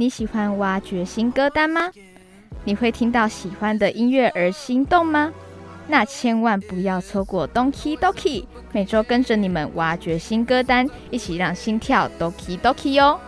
你喜欢挖掘新歌单吗？你会听到喜欢的音乐而心动吗？那千万不要错过 Donkey Donkey，每周跟着你们挖掘新歌单，一起让心跳 Donkey Donkey 哦！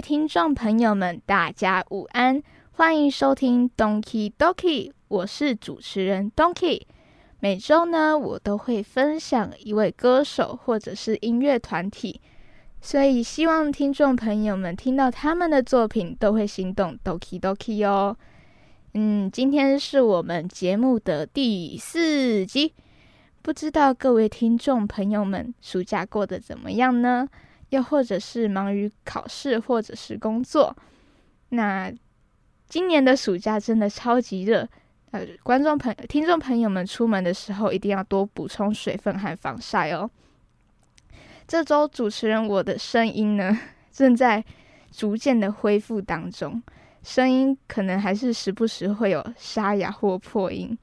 位听众朋友们，大家午安，欢迎收听 Donkey Donkey，我是主持人 Donkey。每周呢，我都会分享一位歌手或者是音乐团体，所以希望听众朋友们听到他们的作品都会心动 Donkey Donkey 哦。嗯，今天是我们节目的第四集，不知道各位听众朋友们暑假过得怎么样呢？又或者是忙于考试，或者是工作。那今年的暑假真的超级热，呃，观众朋、听众朋友们出门的时候一定要多补充水分和防晒哦。这周主持人我的声音呢，正在逐渐的恢复当中，声音可能还是时不时会有沙哑或破音，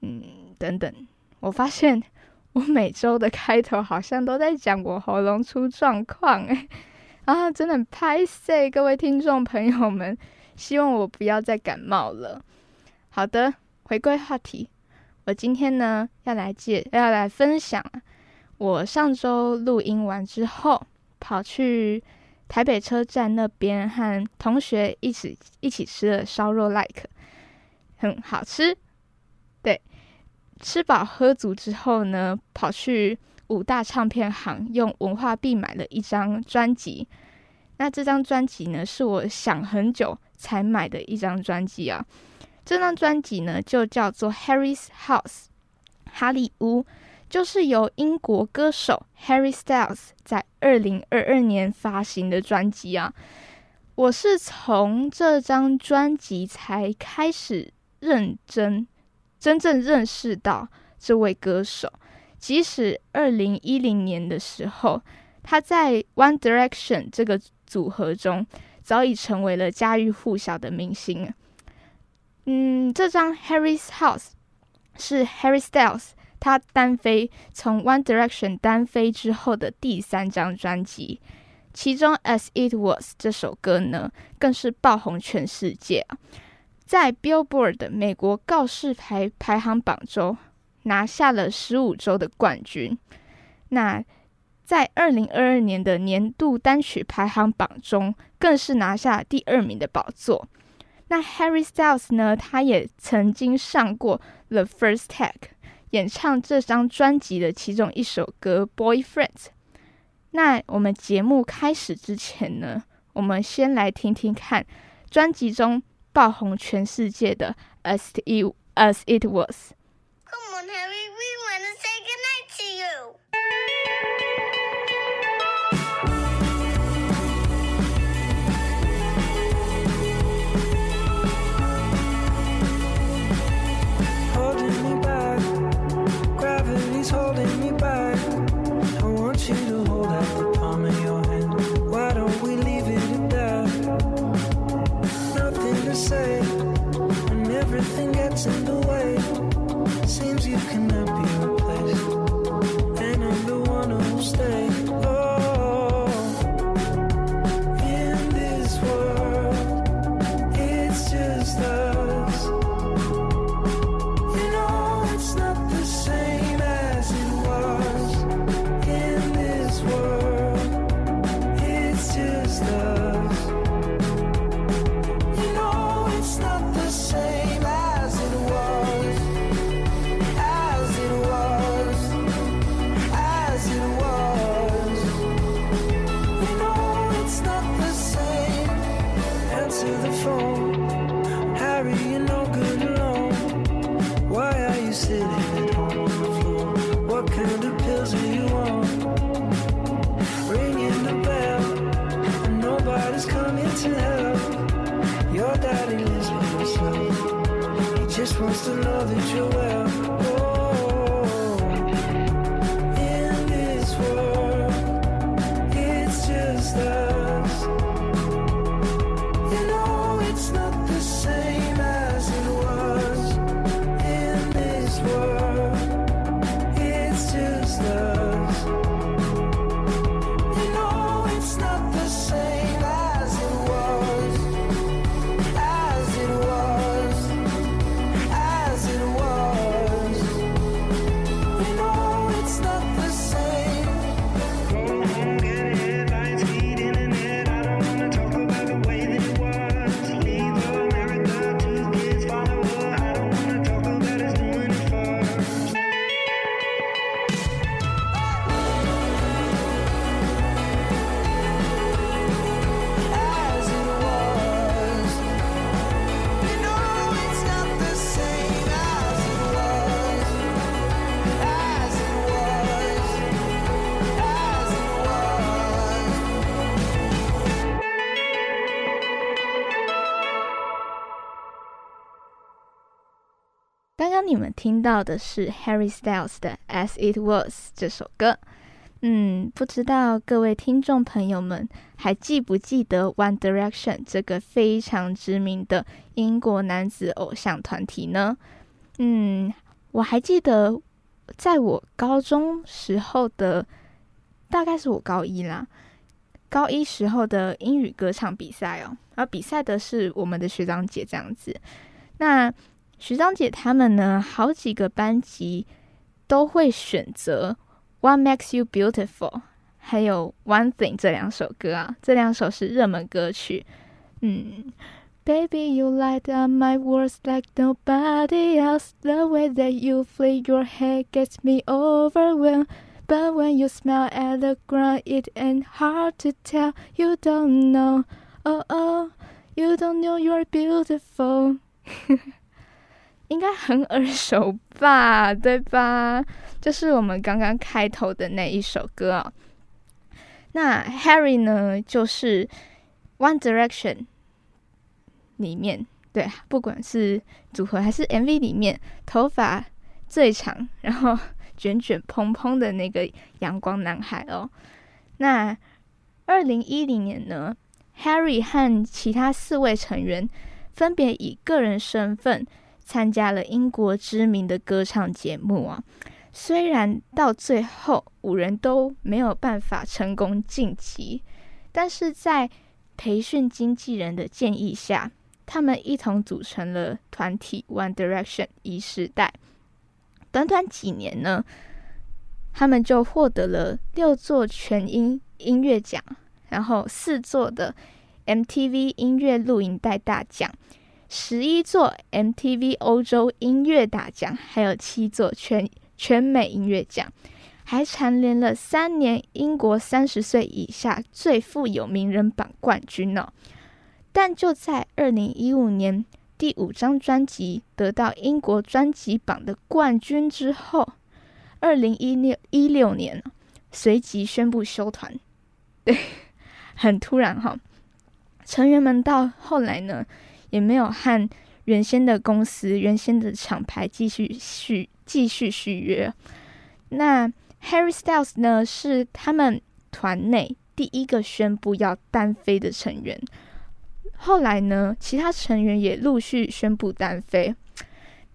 嗯，等等。我发现我每周的开头好像都在讲我喉咙出状况，哎，啊，真的拍碎各位听众朋友们，希望我不要再感冒了。好的，回归话题，我今天呢要来介要来分享，我上周录音完之后，跑去台北车站那边和同学一起一起吃了烧肉，like 很好吃。对，吃饱喝足之后呢，跑去五大唱片行用文化币买了一张专辑。那这张专辑呢，是我想很久才买的一张专辑啊。这张专辑呢，就叫做《Harry's House》，哈利屋，就是由英国歌手 Harry Styles 在二零二二年发行的专辑啊。我是从这张专辑才开始认真、真正认识到这位歌手。即使二零一零年的时候，他在 One Direction 这个组合中早已成为了家喻户晓的明星。嗯，这张《Harry's House》是 Harry Styles 他单飞从 One Direction 单飞之后的第三张专辑，其中《As It Was》这首歌呢，更是爆红全世界！在 Billboard 美国告示牌排行榜中拿下了十五周的冠军。那在二零二二年的年度单曲排行榜中，更是拿下第二名的宝座。那 Harry Styles 呢？他也曾经上过《The First Take》，演唱这张专辑的其中一首歌《Boyfriend》。那我们节目开始之前呢，我们先来听听看专辑中爆红全世界的《As It As It Was》。supposed to know that you're well. Oh, in this world, it's just us. You know it's not the same as it was. In this world, it's just us. 听到的是 Harry Styles 的《As It Was》这首歌。嗯，不知道各位听众朋友们还记不记得 One Direction 这个非常知名的英国男子偶像团体呢？嗯，我还记得在我高中时候的，大概是我高一啦，高一时候的英语歌唱比赛哦，而比赛的是我们的学长姐这样子。那学长姐他们呢，好几个班级都会选择《What Makes You Beautiful》还有《One Thing》这两首歌啊，这两首是热门歌曲。嗯，Baby you light up my words like nobody else. The way that you flick your hair gets me overwhelmed. But when you smile at the ground, it ain't hard to tell. You don't know, oh oh, you don't know you're beautiful. 应该很耳熟吧，对吧？就是我们刚刚开头的那一首歌啊。那 Harry 呢，就是 One Direction 里面，对，不管是组合还是 MV 里面，头发最长，然后卷卷蓬蓬的那个阳光男孩哦。那二零一零年呢，Harry 和其他四位成员分别以个人身份。参加了英国知名的歌唱节目啊，虽然到最后五人都没有办法成功晋级，但是在培训经纪人的建议下，他们一同组成了团体 One Direction 一时代。短短几年呢，他们就获得了六座全英音乐奖，然后四座的 MTV 音乐录影带大奖。十一座 MTV 欧洲音乐大奖，还有七座全全美音乐奖，还蝉联了三年英国三十岁以下最富有名人榜冠军呢。但就在二零一五年第五张专辑得到英国专辑榜的冠军之后，二零一六一六年随即宣布休团，对，很突然哈。成员们到后来呢？也没有和原先的公司、原先的厂牌继续续继续续约。那 Harry Styles 呢，是他们团内第一个宣布要单飞的成员。后来呢，其他成员也陆续宣布单飞。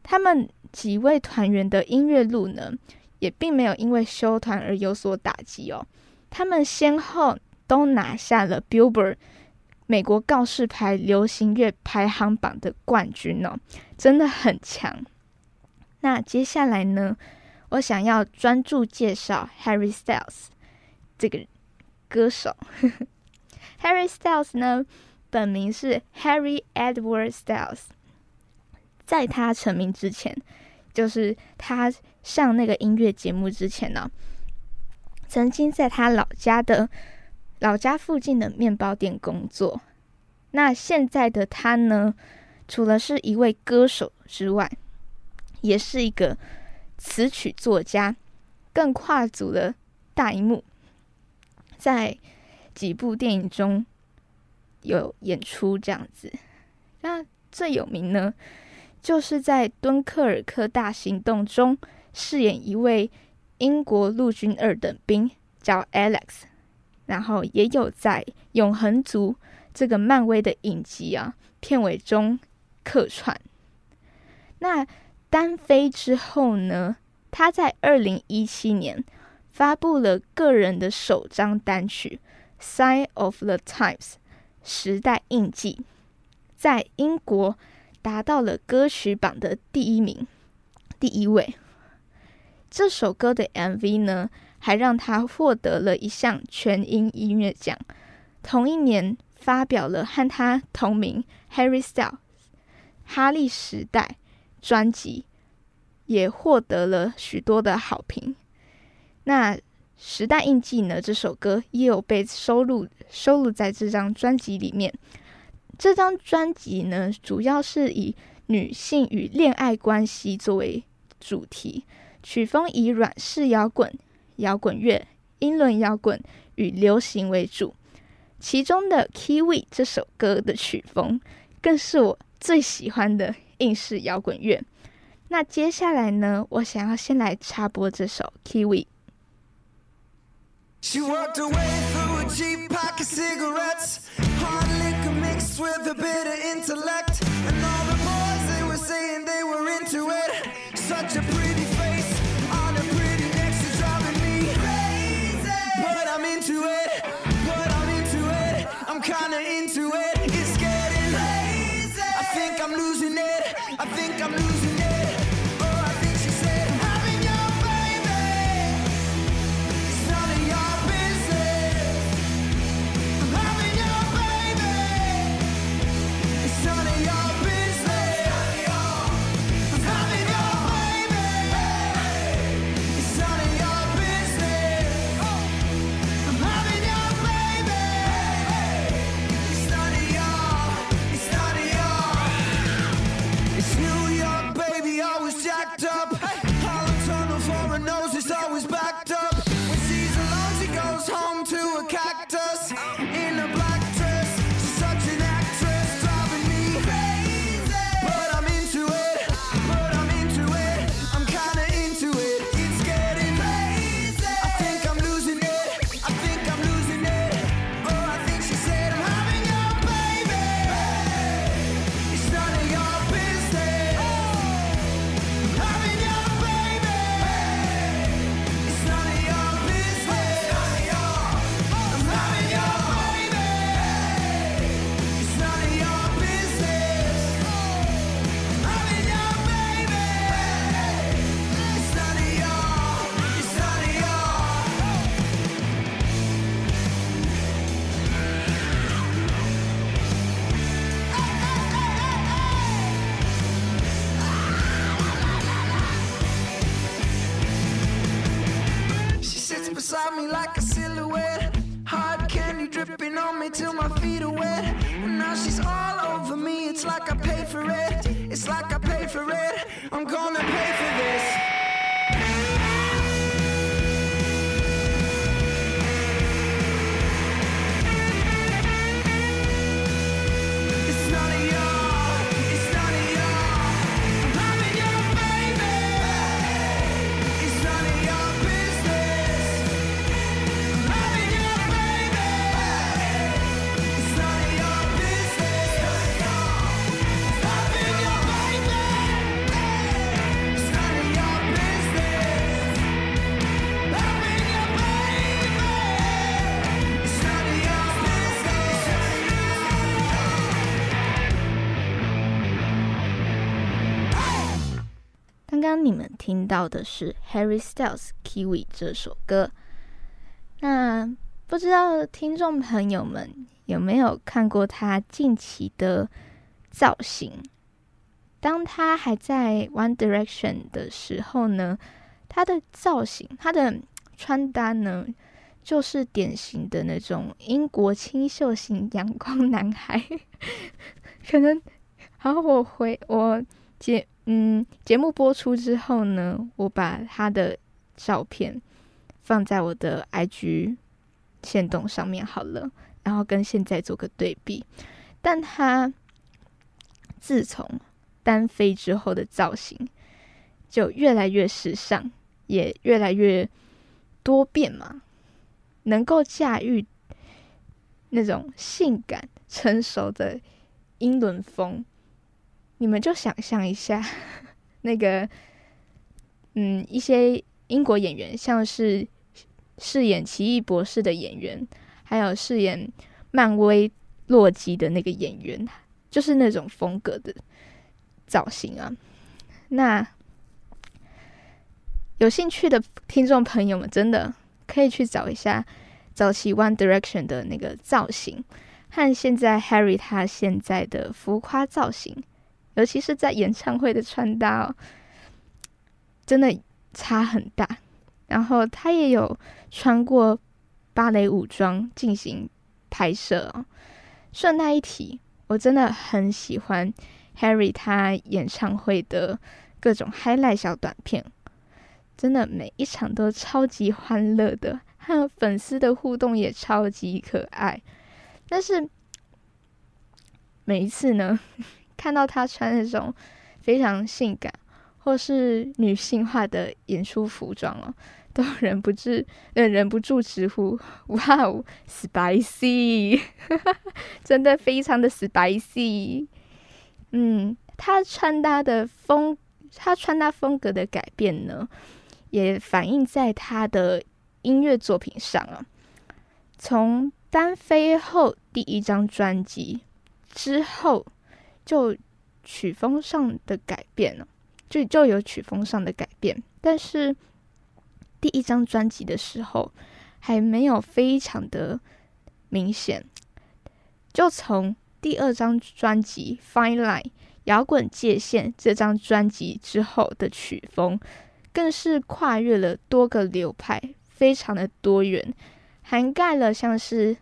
他们几位团员的音乐路呢，也并没有因为休团而有所打击哦。他们先后都拿下了 Billboard。美国告示牌流行乐排行榜的冠军哦，真的很强。那接下来呢，我想要专注介绍 Harry Styles 这个歌手。Harry Styles 呢，本名是 Harry Edward Styles。在他成名之前，就是他上那个音乐节目之前呢，曾经在他老家的。老家附近的面包店工作。那现在的他呢？除了是一位歌手之外，也是一个词曲作家，更跨足了大荧幕，在几部电影中有演出这样子。那最有名呢，就是在《敦刻尔克大行动》中饰演一位英国陆军二等兵，叫 Alex。然后也有在《永恒族》这个漫威的影集啊片尾中客串。那单飞之后呢，他在二零一七年发布了个人的首张单曲《Sign of the Times》时代印记，在英国达到了歌曲榜的第一名，第一位。这首歌的 MV 呢？还让他获得了一项全英音乐奖。同一年，发表了和他同名《Harry Styles》哈利时代专辑，也获得了许多的好评。那《时代印记》呢？这首歌也有被收录收录在这张专辑里面。这张专辑呢，主要是以女性与恋爱关系作为主题，曲风以软式摇滚。摇滚乐、英伦摇滚与流行为主，其中的《Kiwi》这首歌的曲风更是我最喜欢的硬式摇滚乐。那接下来呢，我想要先来插播这首《Kiwi》。She walked away through a cheap pack of cigarettes. Hard liquor mixed with a bit of intellect. And all the boys, they were saying they were into it. Such a pretty 听到的是 Harry Styles Kiwi 这首歌，那不知道听众朋友们有没有看过他近期的造型？当他还在 One Direction 的时候呢，他的造型、他的穿搭呢，就是典型的那种英国清秀型阳光男孩。可能，好，我回我接。嗯，节目播出之后呢，我把他的照片放在我的 IG 线动上面好了，然后跟现在做个对比。但他自从单飞之后的造型就越来越时尚，也越来越多变嘛，能够驾驭那种性感成熟的英伦风。你们就想象一下，那个，嗯，一些英国演员，像是饰演奇异博士的演员，还有饰演漫威洛基的那个演员，就是那种风格的造型啊。那有兴趣的听众朋友们，真的可以去找一下早期 One Direction 的那个造型，和现在 Harry 他现在的浮夸造型。尤其是在演唱会的穿搭哦，真的差很大。然后他也有穿过芭蕾舞装进行拍摄哦。顺带一提，我真的很喜欢 Harry 他演唱会的各种 highlight 小短片，真的每一场都超级欢乐的，和粉丝的互动也超级可爱。但是每一次呢？看到他穿那种非常性感，或是女性化的演出服装哦，都忍不住，呃，忍不住直呼：“哇哦，spicy！” 真的非常的 spicy。嗯，他穿搭的风，他穿搭风格的改变呢，也反映在他的音乐作品上啊。从单飞后第一张专辑之后，就曲风上的改变了，就就有曲风上的改变，但是第一张专辑的时候还没有非常的明显，就从第二张专辑《Fine Line》。摇滚界限这张专辑之后的曲风，更是跨越了多个流派，非常的多元，涵盖了像是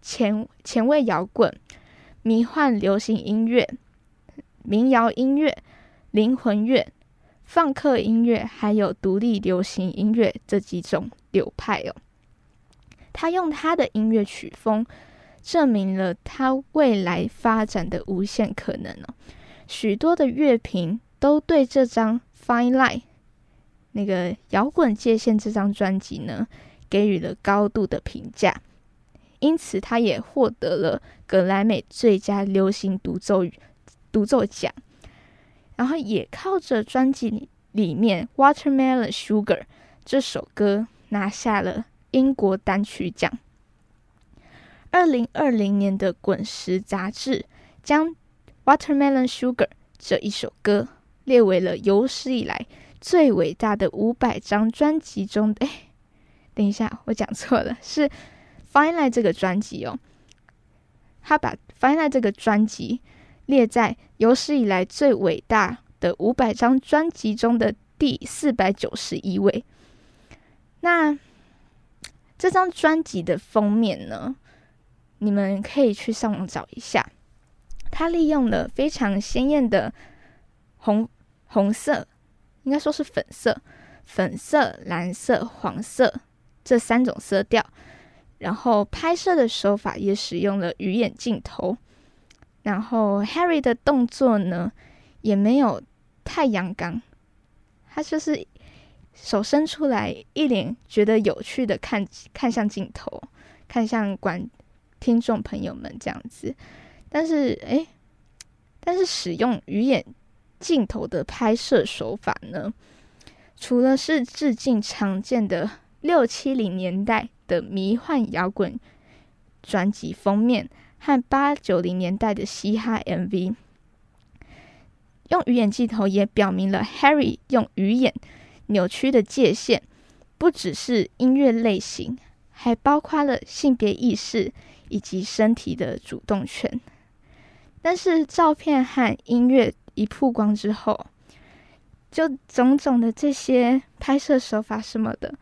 前前卫摇滚、迷幻流行音乐、民谣音乐、灵魂乐、放克音乐，还有独立流行音乐这几种流派哦。他用他的音乐曲风，证明了他未来发展的无限可能哦。许多的乐评都对这张《Fine Line》那个摇滚界限这张专辑呢，给予了高度的评价，因此他也获得了格莱美最佳流行独奏独奏奖，然后也靠着专辑里里面《Watermelon Sugar》这首歌拿下了英国单曲奖。二零二零年的《滚石》杂志将。Watermelon Sugar 这一首歌列为了有史以来最伟大的五百张专辑中的。哎，等一下，我讲错了，是《Finally》这个专辑哦。他把《Finally》这个专辑列在有史以来最伟大的五百张专辑中的第四百九十一位。那这张专辑的封面呢？你们可以去上网找一下。他利用了非常鲜艳的红红色，应该说是粉色、粉色、蓝色、黄色这三种色调，然后拍摄的手法也使用了鱼眼镜头，然后 Harry 的动作呢也没有太阳刚，他就是手伸出来，一脸觉得有趣的看看向镜头，看向观听众朋友们这样子。但是，哎，但是使用鱼眼镜头的拍摄手法呢，除了是致敬常见的六七零年代的迷幻摇滚专辑封面和八九零年代的嘻哈 MV，用鱼眼镜头也表明了 Harry 用鱼眼扭曲的界限，不只是音乐类型，还包括了性别意识以及身体的主动权。但是照片和音乐一曝光之后，就种种的这些拍摄手法什么的，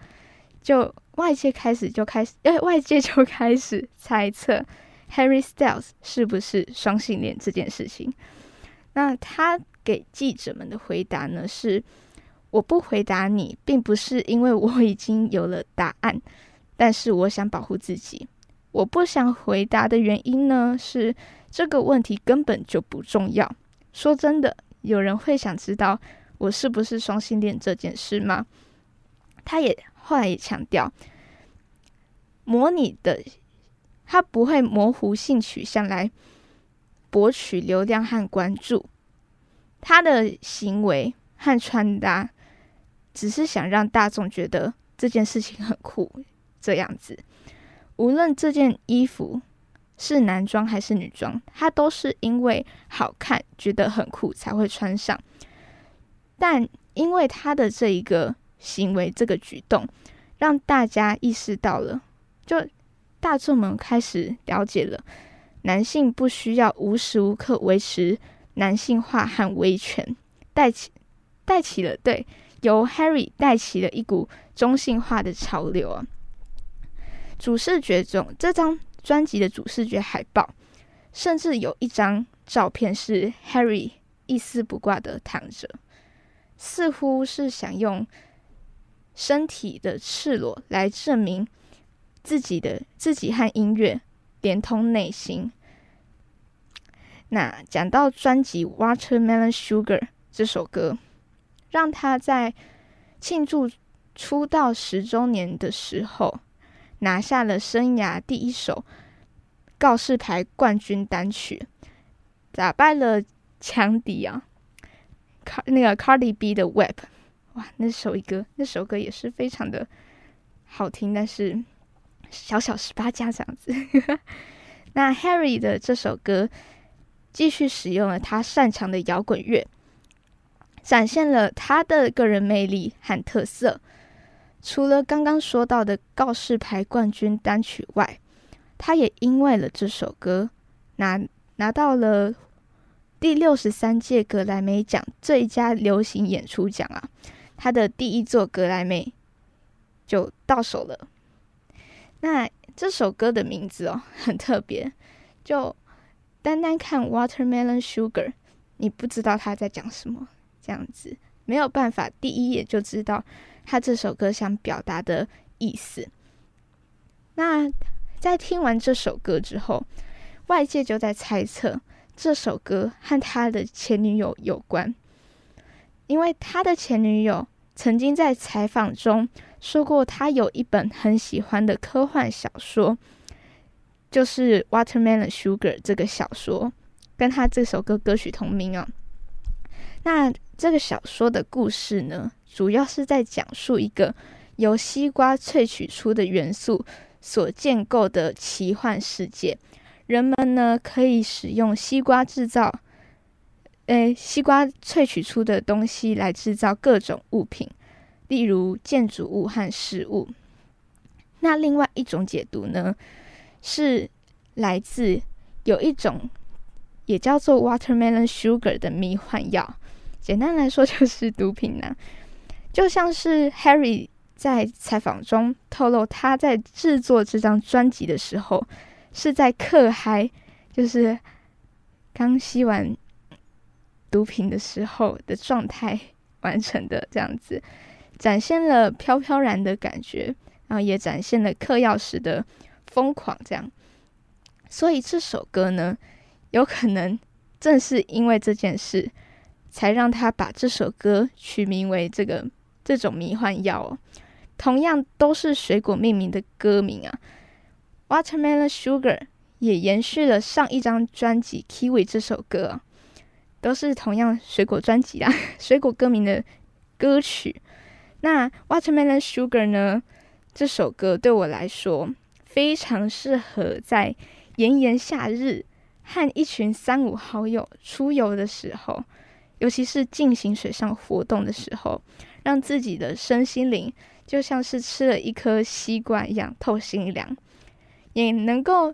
就外界开始就开始，哎，外界就开始猜测 Harry Styles 是不是双性恋这件事情。那他给记者们的回答呢是：我不回答你，并不是因为我已经有了答案，但是我想保护自己。我不想回答的原因呢是。这个问题根本就不重要。说真的，有人会想知道我是不是双性恋这件事吗？他也后来也强调，模拟的他不会模糊性取向来博取流量和关注。他的行为和穿搭只是想让大众觉得这件事情很酷，这样子。无论这件衣服。是男装还是女装，他都是因为好看，觉得很酷才会穿上。但因为他的这一个行为、这个举动，让大家意识到了，就大众们开始了解了，男性不需要无时无刻维持男性化和威权，带起带起了对由 Harry 带起了一股中性化的潮流啊。主视觉中这张。专辑的主视觉海报，甚至有一张照片是 Harry 一丝不挂的躺着，似乎是想用身体的赤裸来证明自己的自己和音乐连通内心。那讲到专辑《Watermelon Sugar》这首歌，让他在庆祝出道十周年的时候，拿下了生涯第一首告示牌冠军单曲，打败了强敌啊，卡那个 Cardi B 的 Web，哇，那首歌那首歌也是非常的好听，但是小小十八家这样子。那 Harry 的这首歌继续使用了他擅长的摇滚乐。展现了他的个人魅力和特色。除了刚刚说到的告示牌冠军单曲外，他也因为了这首歌拿拿到了第六十三届格莱美奖最佳流行演出奖啊！他的第一座格莱美就到手了。那这首歌的名字哦 很特别，就单单看 Watermelon Sugar，你不知道他在讲什么。这样子没有办法，第一眼就知道他这首歌想表达的意思。那在听完这首歌之后，外界就在猜测这首歌和他的前女友有关，因为他的前女友曾经在采访中说过，他有一本很喜欢的科幻小说，就是《Watermelon Sugar》这个小说，跟他这首歌歌曲同名啊。那这个小说的故事呢，主要是在讲述一个由西瓜萃取出的元素所建构的奇幻世界。人们呢可以使用西瓜制造，诶，西瓜萃取出的东西来制造各种物品，例如建筑物和食物。那另外一种解读呢，是来自有一种也叫做 watermelon sugar 的迷幻药。简单来说就是毒品呢，就像是 Harry 在采访中透露，他在制作这张专辑的时候是在嗑嗨，就是刚吸完毒品的时候的状态完成的，这样子展现了飘飘然的感觉，然后也展现了嗑药时的疯狂，这样。所以这首歌呢，有可能正是因为这件事。才让他把这首歌取名为这个这种迷幻药哦。同样都是水果命名的歌名啊，Watermelon Sugar 也延续了上一张专辑 Kiwi 这首歌，啊都是同样水果专辑啊，水果歌名的歌曲。那 Watermelon Sugar 呢？这首歌对我来说非常适合在炎炎夏日和一群三五好友出游的时候。尤其是进行水上活动的时候，让自己的身心灵就像是吃了一颗西瓜一样透心凉，也能够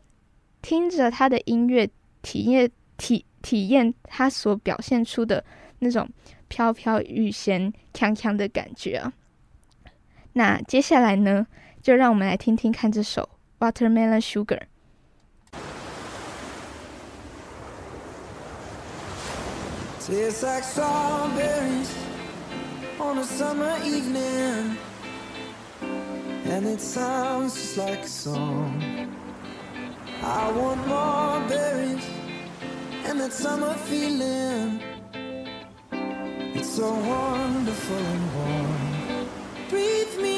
听着他的音乐，体验体体验他所表现出的那种飘飘欲仙、锵锵的感觉啊。那接下来呢，就让我们来听听看这首《Watermelon Sugar》。Tastes like strawberries on a summer evening, and it sounds just like a song. I want more berries and that summer feeling. So wonderful and warm. Breathe me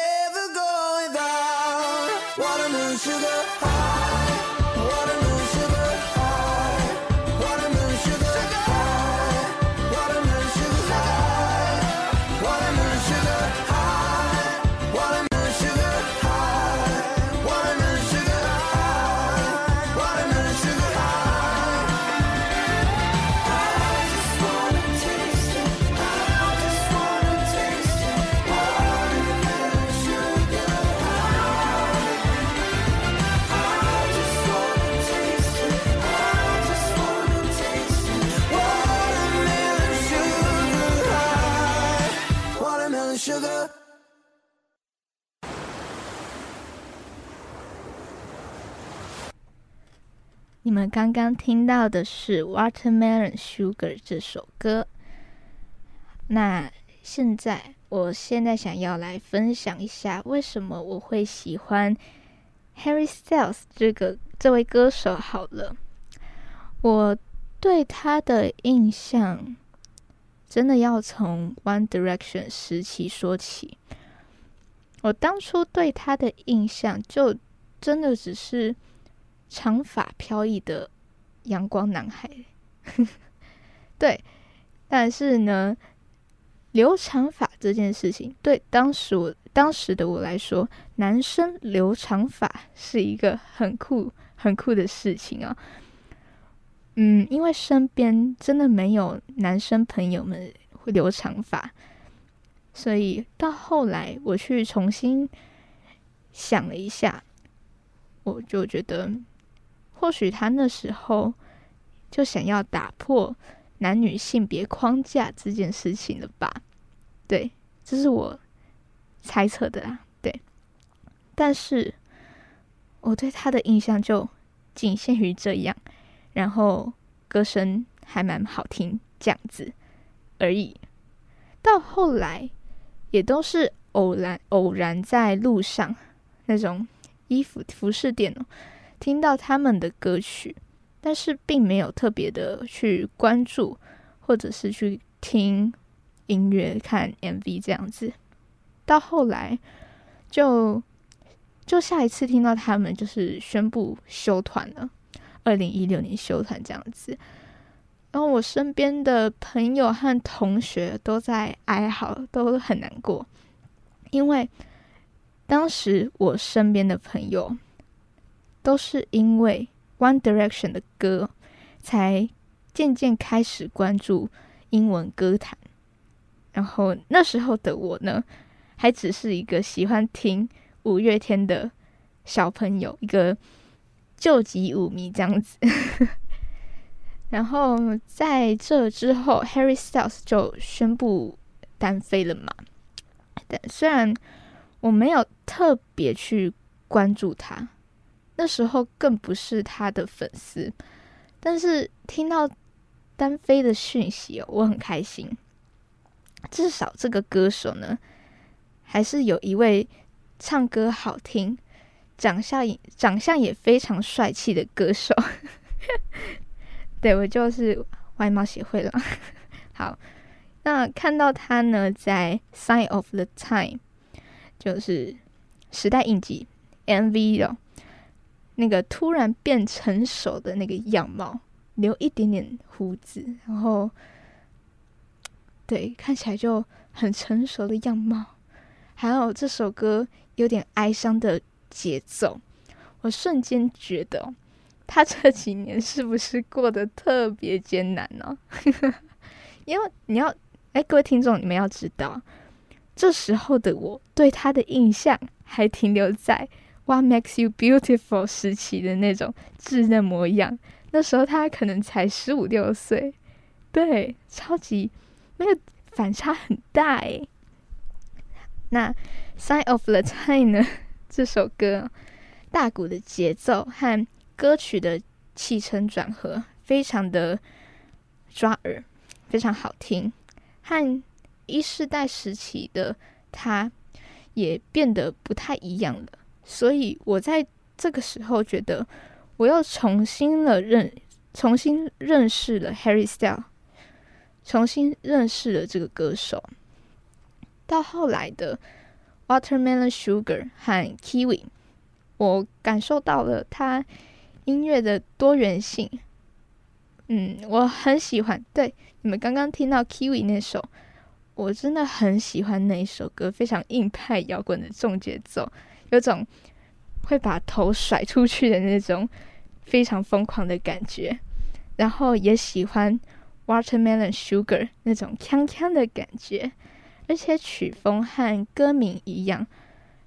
你们刚刚听到的是《Watermelon Sugar》这首歌。那现在，我现在想要来分享一下，为什么我会喜欢 Harry Styles 这个这位歌手。好了，我对他的印象真的要从 One Direction 时期说起。我当初对他的印象，就真的只是。长发飘逸的阳光男孩，对，但是呢，留长发这件事情，对当时我当时的我来说，男生留长发是一个很酷很酷的事情啊。嗯，因为身边真的没有男生朋友们会留长发，所以到后来我去重新想了一下，我就觉得。或许他那时候就想要打破男女性别框架这件事情了吧？对，这是我猜测的啦。对，但是我对他的印象就仅限于这样，然后歌声还蛮好听，这样子而已。到后来也都是偶然偶然在路上那种衣服服饰店哦。听到他们的歌曲，但是并没有特别的去关注，或者是去听音乐、看 MV 这样子。到后来，就就下一次听到他们就是宣布休团了，二零一六年休团这样子。然后我身边的朋友和同学都在哀嚎，都很难过，因为当时我身边的朋友。都是因为 One Direction 的歌，才渐渐开始关注英文歌坛。然后那时候的我呢，还只是一个喜欢听五月天的小朋友，一个救急舞迷这样子。然后在这之后，Harry Styles 就宣布单飞了嘛。但虽然我没有特别去关注他。那时候更不是他的粉丝，但是听到单飞的讯息哦，我很开心。至少这个歌手呢，还是有一位唱歌好听、长相也长相也非常帅气的歌手。对我就是外貌协会了。好，那看到他呢，在《Sign of the Time》就是时代印记 MV 哦。那个突然变成熟的那个样貌，留一点点胡子，然后对看起来就很成熟的样貌。还有这首歌有点哀伤的节奏，我瞬间觉得他这几年是不是过得特别艰难呢？因为你要哎，各位听众，你们要知道，这时候的我对他的印象还停留在。What makes you beautiful？时期的那种稚嫩模样，那时候他可能才十五六岁，对，超级那个反差很大诶。那《Sign of the Time》呢？这首歌大鼓的节奏和歌曲的起承转合非常的抓耳，非常好听，和一世代时期的他，也变得不太一样了。所以我在这个时候觉得，我又重新了认，重新认识了 Harry Style，重新认识了这个歌手。到后来的 Watermelon Sugar 和 Kiwi，我感受到了他音乐的多元性。嗯，我很喜欢。对，你们刚刚听到 Kiwi 那首，我真的很喜欢那一首歌，非常硬派摇滚的重节奏，有种会把头甩出去的那种非常疯狂的感觉。然后也喜欢 Watermelon Sugar 那种锵锵的感觉，而且曲风和歌名一样，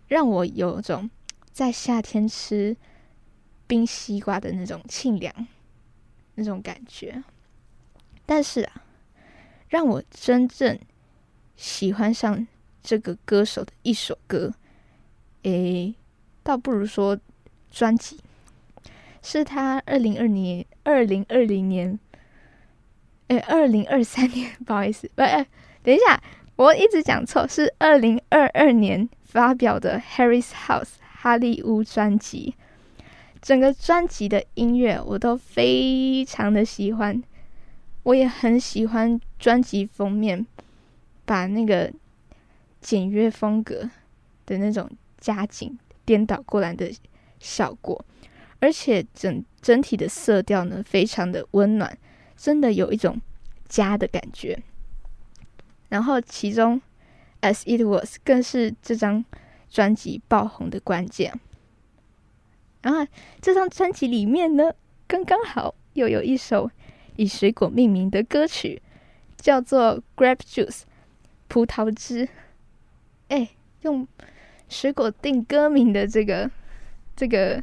让我有种在夏天吃冰西瓜的那种清凉那种感觉。但是啊，让我真正喜欢上这个歌手的一首歌，诶，倒不如说专辑，是他二零二年、二零二零年，诶，二零二三年，不好意思，不，诶，等一下，我一直讲错，是二零二二年发表的《Harry's House》哈利屋专辑。整个专辑的音乐我都非常的喜欢，我也很喜欢专辑封面，把那个简约风格的那种加紧颠倒过来的效果，而且整整体的色调呢非常的温暖，真的有一种家的感觉。然后其中《As It Was》更是这张专辑爆红的关键。然后这张专辑里面呢，刚刚好又有一首以水果命名的歌曲，叫做《Grape Juice》葡萄汁。哎，用水果定歌名的这个这个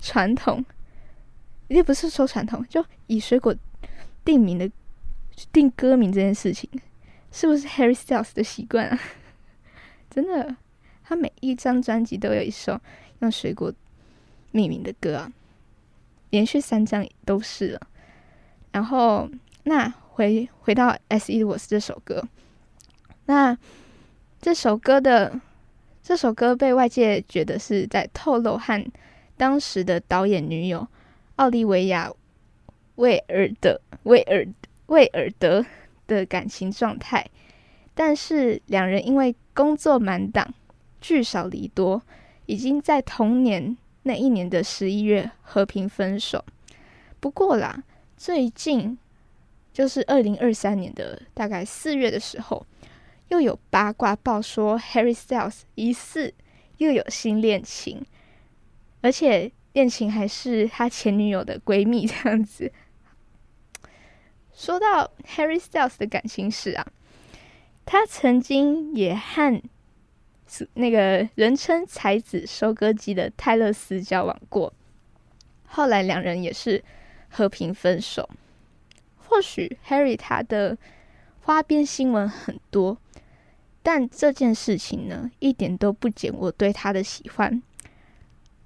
传统，也不是说传统，就以水果定名的定歌名这件事情，是不是 Harry Styles 的习惯啊？真的，他每一张专辑都有一首用水果。命名的歌啊，连续三张都是了。然后，那回回到《S E was》这首歌，那这首歌的这首歌被外界觉得是在透露和当时的导演女友奥利维亚·威尔德威尔威尔德的感情状态，但是两人因为工作满档，聚少离多，已经在同年。那一年的十一月和平分手。不过啦，最近就是二零二三年的大概四月的时候，又有八卦报说 Harry Styles 疑似又有新恋情，而且恋情还是他前女友的闺蜜这样子。说到 Harry Styles 的感情史啊，他曾经也和。那个人称“才子收割机”的泰勒斯交往过，后来两人也是和平分手。或许 Harry 他的花边新闻很多，但这件事情呢，一点都不减我对他的喜欢。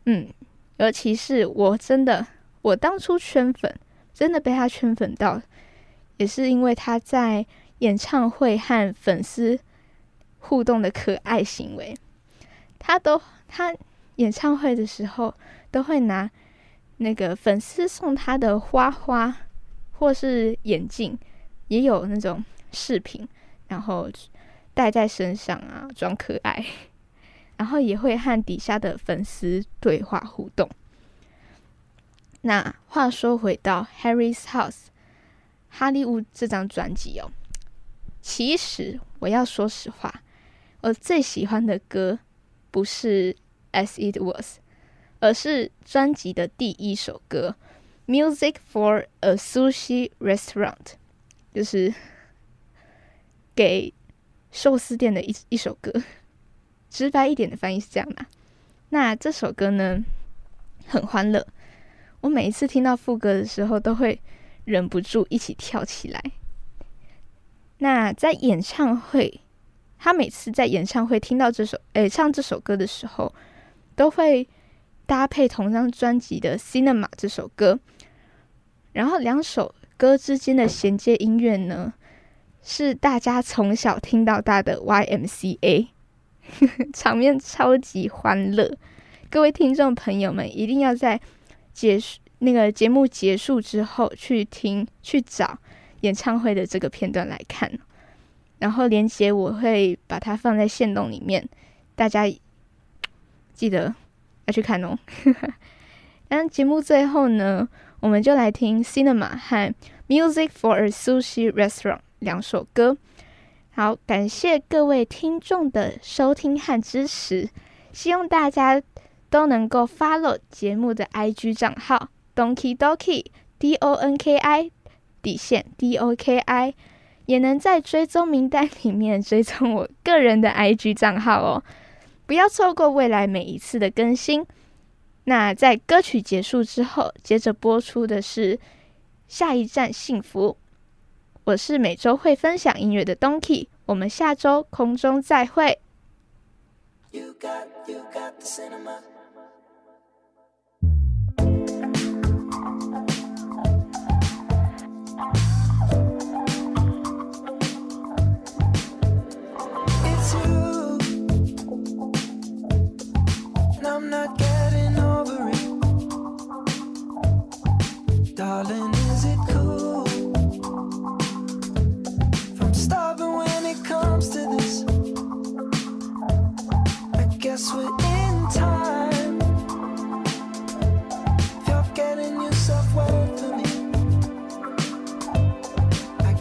嗯，尤其是我真的，我当初圈粉，真的被他圈粉到，也是因为他在演唱会和粉丝。互动的可爱行为，他都他演唱会的时候都会拿那个粉丝送他的花花或是眼镜，也有那种饰品，然后戴在身上啊，装可爱，然后也会和底下的粉丝对话互动。那话说回到《Harry's House》哈利屋这张专辑哦，其实我要说实话。我最喜欢的歌不是《As It Was》，而是专辑的第一首歌《Music for a Sushi Restaurant》，就是给寿司店的一一首歌。直白一点的翻译是这样的。那这首歌呢，很欢乐。我每一次听到副歌的时候，都会忍不住一起跳起来。那在演唱会。他每次在演唱会听到这首诶唱这首歌的时候，都会搭配同张专辑的《Cinema》这首歌，然后两首歌之间的衔接音乐呢，是大家从小听到大的 YMCA，场面超级欢乐。各位听众朋友们，一定要在结束那个节目结束之后去听去找演唱会的这个片段来看。然后连接我会把它放在线动里面，大家记得要去看哦。那节目最后呢，我们就来听 Cinema 和 Music for a Sushi Restaurant 两首歌。好，感谢各位听众的收听和支持，希望大家都能够 follow 节目的 IG 账号 Donkey Donkey D O N K I 底线 D O K I，也能在追踪名单里面追踪我个人的 IG 账号哦，不要错过未来每一次的更新。那在歌曲结束之后，接着播出的是下一站幸福。我是每周会分享音乐的 Donkey，我们下周空中再会。You got, you got the cinema.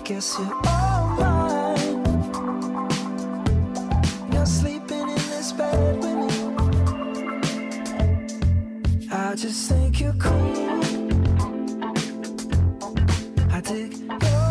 Guess you're all mine. You're sleeping in this bed with me. I just think you're cool. I dig your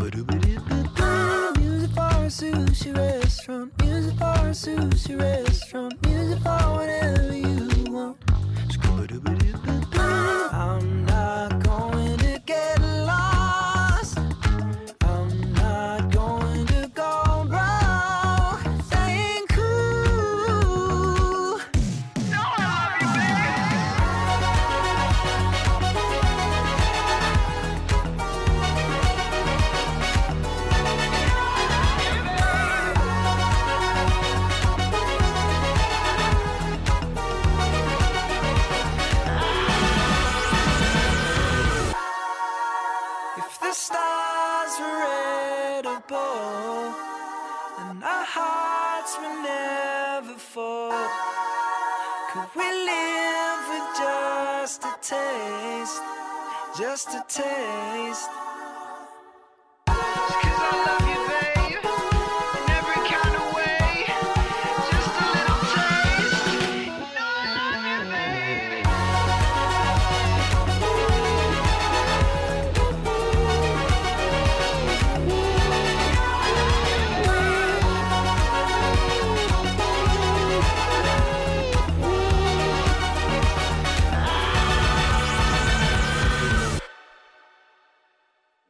Music for a sushi restaurant. Music for a sushi restaurant. Music for